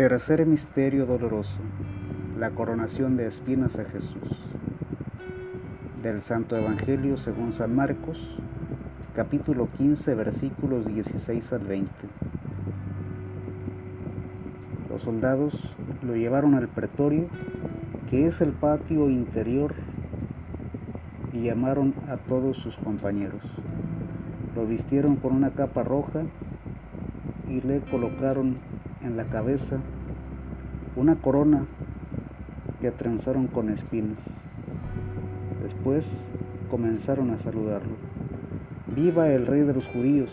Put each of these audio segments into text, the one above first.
Tercer misterio doloroso, la coronación de espinas a Jesús. Del Santo Evangelio según San Marcos, capítulo 15, versículos 16 al 20. Los soldados lo llevaron al pretorio, que es el patio interior, y llamaron a todos sus compañeros. Lo vistieron con una capa roja y le colocaron en la cabeza una corona que trenzaron con espinas. Después comenzaron a saludarlo. Viva el rey de los judíos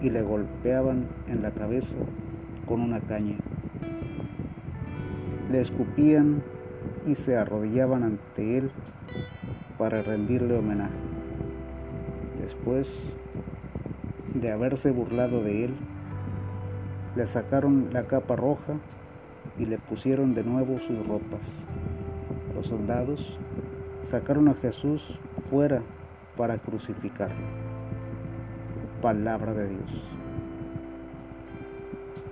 y le golpeaban en la cabeza con una caña. Le escupían y se arrodillaban ante él para rendirle homenaje. Después de haberse burlado de él, le sacaron la capa roja y le pusieron de nuevo sus ropas. Los soldados sacaron a Jesús fuera para crucificarlo. Palabra de Dios.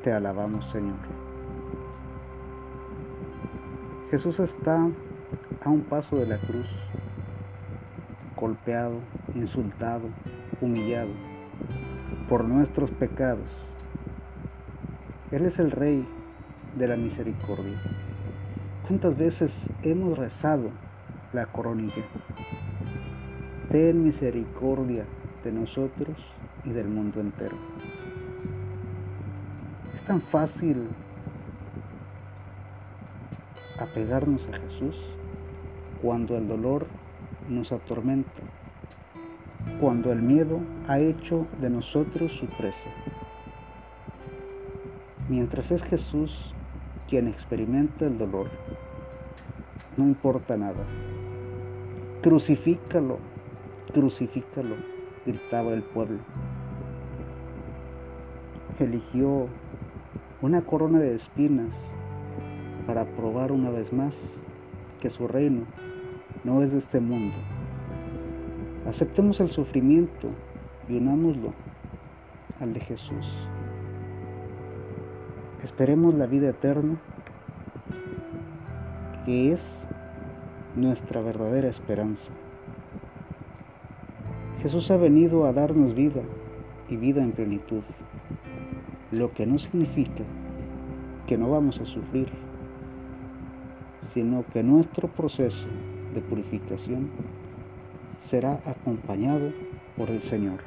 Te alabamos, Señor. Jesús está a un paso de la cruz, golpeado, insultado, humillado por nuestros pecados él es el Rey de la misericordia. ¿Cuántas veces hemos rezado la coronilla? Ten misericordia de nosotros y del mundo entero. Es tan fácil apegarnos a Jesús cuando el dolor nos atormenta, cuando el miedo ha hecho de nosotros su presa mientras es Jesús quien experimenta el dolor, no importa nada. Crucifícalo, crucifícalo, gritaba el pueblo. Eligió una corona de espinas para probar una vez más que su reino no es de este mundo. Aceptemos el sufrimiento y unámoslo al de Jesús. Esperemos la vida eterna, que es nuestra verdadera esperanza. Jesús ha venido a darnos vida y vida en plenitud, lo que no significa que no vamos a sufrir, sino que nuestro proceso de purificación será acompañado por el Señor.